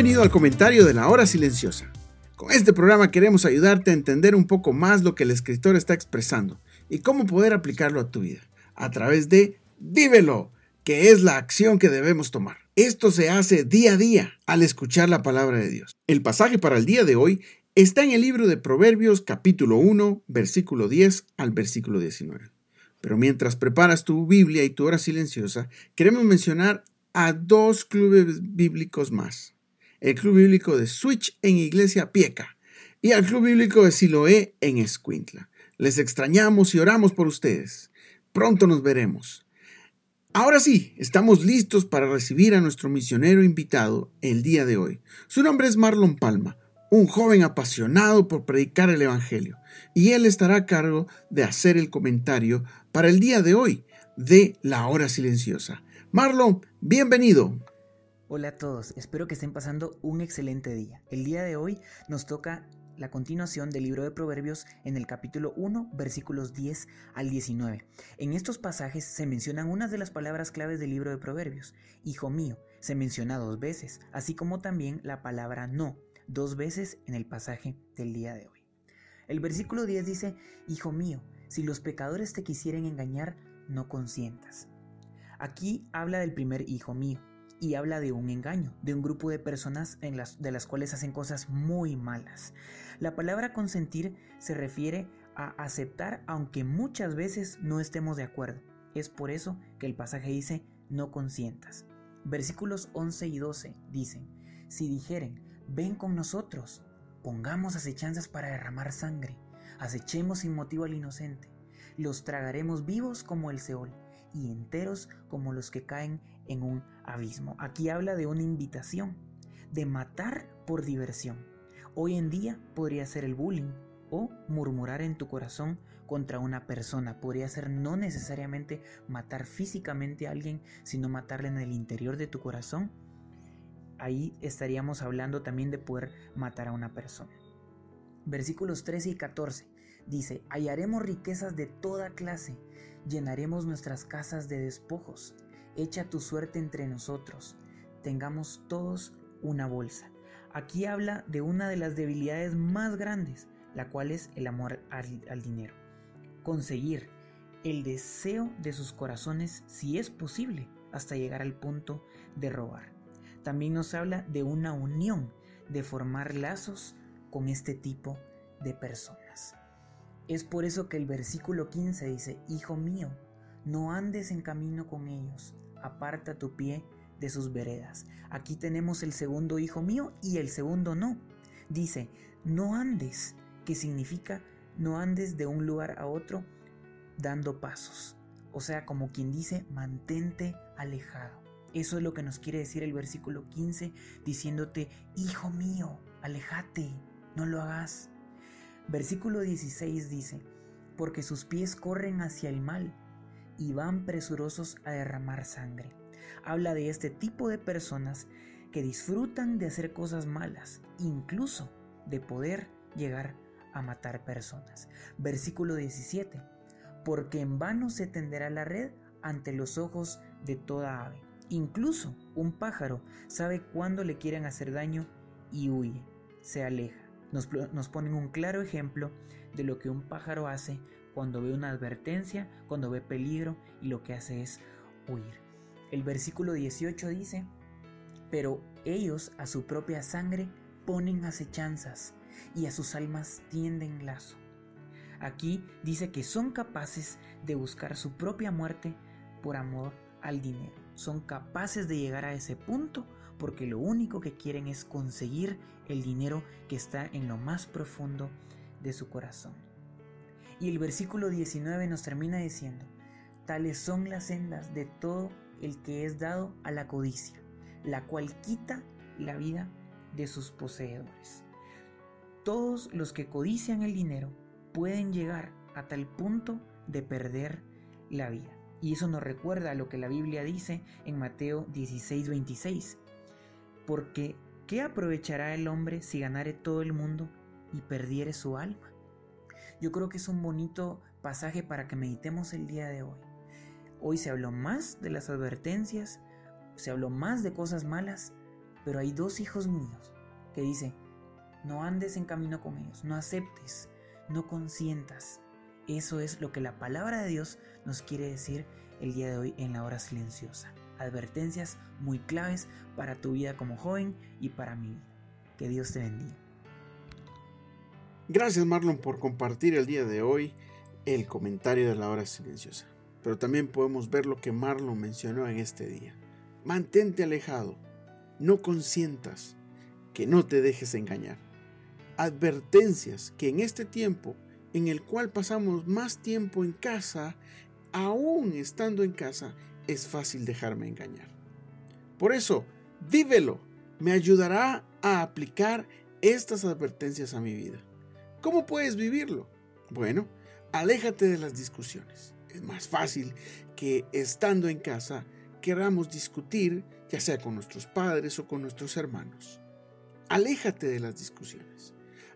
Bienvenido al comentario de la hora silenciosa. Con este programa queremos ayudarte a entender un poco más lo que el escritor está expresando y cómo poder aplicarlo a tu vida a través de Vívelo, que es la acción que debemos tomar. Esto se hace día a día al escuchar la palabra de Dios. El pasaje para el día de hoy está en el libro de Proverbios capítulo 1, versículo 10 al versículo 19. Pero mientras preparas tu Biblia y tu hora silenciosa, queremos mencionar a dos clubes bíblicos más. El Club Bíblico de Switch en Iglesia Pieca y el Club Bíblico de Siloé en Escuintla. Les extrañamos y oramos por ustedes. Pronto nos veremos. Ahora sí, estamos listos para recibir a nuestro misionero invitado el día de hoy. Su nombre es Marlon Palma, un joven apasionado por predicar el Evangelio, y él estará a cargo de hacer el comentario para el día de hoy de la hora silenciosa. Marlon, bienvenido. Hola a todos, espero que estén pasando un excelente día. El día de hoy nos toca la continuación del libro de Proverbios en el capítulo 1, versículos 10 al 19. En estos pasajes se mencionan unas de las palabras claves del libro de Proverbios. Hijo mío, se menciona dos veces, así como también la palabra no, dos veces en el pasaje del día de hoy. El versículo 10 dice, Hijo mío, si los pecadores te quisieren engañar, no consientas. Aquí habla del primer hijo mío y habla de un engaño, de un grupo de personas en las, de las cuales hacen cosas muy malas. La palabra consentir se refiere a aceptar aunque muchas veces no estemos de acuerdo. Es por eso que el pasaje dice no consientas. Versículos 11 y 12 dicen, si dijeren, ven con nosotros, pongamos acechanzas para derramar sangre, acechemos sin motivo al inocente, los tragaremos vivos como el Seol y enteros como los que caen en un abismo. Aquí habla de una invitación, de matar por diversión. Hoy en día podría ser el bullying o murmurar en tu corazón contra una persona. Podría ser no necesariamente matar físicamente a alguien, sino matarle en el interior de tu corazón. Ahí estaríamos hablando también de poder matar a una persona. Versículos 13 y 14 dice, hallaremos riquezas de toda clase llenaremos nuestras casas de despojos. Echa tu suerte entre nosotros. Tengamos todos una bolsa. Aquí habla de una de las debilidades más grandes, la cual es el amor al, dinero. Conseguir el deseo de sus corazones si es posible, hasta llegar al punto de robar. También nos habla de una unión, de formar lazos con este tipo de personas. Es por eso que el versículo 15 dice, Hijo mío, no andes en camino con ellos, aparta tu pie de sus veredas. Aquí tenemos el segundo hijo mío y el segundo no. Dice, no andes, que significa no andes de un lugar a otro dando pasos. O sea, como quien dice, mantente alejado. Eso es lo que nos quiere decir el versículo 15, diciéndote, hijo mío, alejate, no lo hagas. Versículo 16 dice, porque sus pies corren hacia el mal y van presurosos a derramar sangre. Habla de este tipo de personas que disfrutan de hacer cosas malas, incluso de poder llegar a matar personas. Versículo 17, porque en vano se tenderá la red ante los ojos de toda ave. Incluso un pájaro sabe cuándo le quieren hacer daño y huye, se aleja nos, ponen un claro ejemplo de lo que un pájaro hace cuando ve una advertencia, cuando ve peligro y lo que hace es huir. El versículo 18 dice, pero ellos a su propia sangre ponen acechanzas y a sus almas tienden lazo. Aquí dice que son capaces de buscar su propia muerte por amor al dinero. Son capaces de llegar a ese punto porque lo único que quieren es conseguir el dinero que está en lo más profundo de su corazón. Y el versículo 19 nos termina diciendo, tales son las sendas de todo el que es dado a la codicia, la cual quita la vida de sus poseedores. Todos los que codician el dinero pueden llegar a tal punto de perder la vida. Y eso nos recuerda a lo que la Biblia dice en Mateo 16:26. Porque ¿qué aprovechará el hombre si ganare todo el mundo y perdiere su alma? Yo creo que es un bonito pasaje para que meditemos el día de hoy. Hoy se habló más de las advertencias, se habló más de cosas malas, Pero hay dos hijos míos que dice, no andes en camino con ellos, no aceptes, no consientas. Eso es lo que la palabra de Dios nos quiere decir el día de hoy en la hora silenciosa. Advertencias muy claves para tu vida como joven y para mi vida. Que Dios te bendiga. Gracias Marlon por compartir el día de hoy el comentario de la hora silenciosa. Pero también podemos ver lo que Marlon mencionó en este día. Mantente alejado, no consientas, que no te dejes engañar. Advertencias que en este tiempo en el cual pasamos más tiempo en casa, aún estando en casa, es fácil dejarme engañar. Por eso, vívelo, me ayudará a aplicar estas advertencias a mi vida. ¿Cómo puedes vivirlo? Bueno, aléjate de las discusiones. Es más fácil que estando en casa queramos discutir, ya sea con nuestros padres o con nuestros hermanos. Aléjate de las discusiones.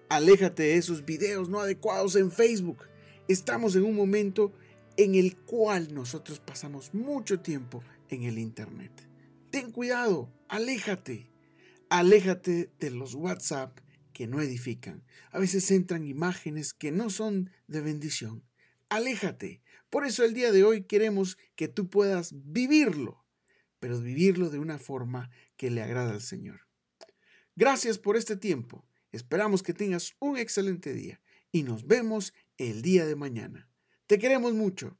Aléjate de esos videos no adecuados en Facebook. Estamos en un momento en el cual nosotros pasamos mucho tiempo en el Internet. Ten cuidado, aléjate. Aléjate de los WhatsApp que no edifican. A veces entran imágenes que no son de bendición. Aléjate. Por eso el día de hoy queremos que tú puedas vivirlo, pero vivirlo de una forma que le agrada al Señor. Gracias por este tiempo. Esperamos que tengas un excelente día y nos vemos el día de mañana. Te queremos mucho.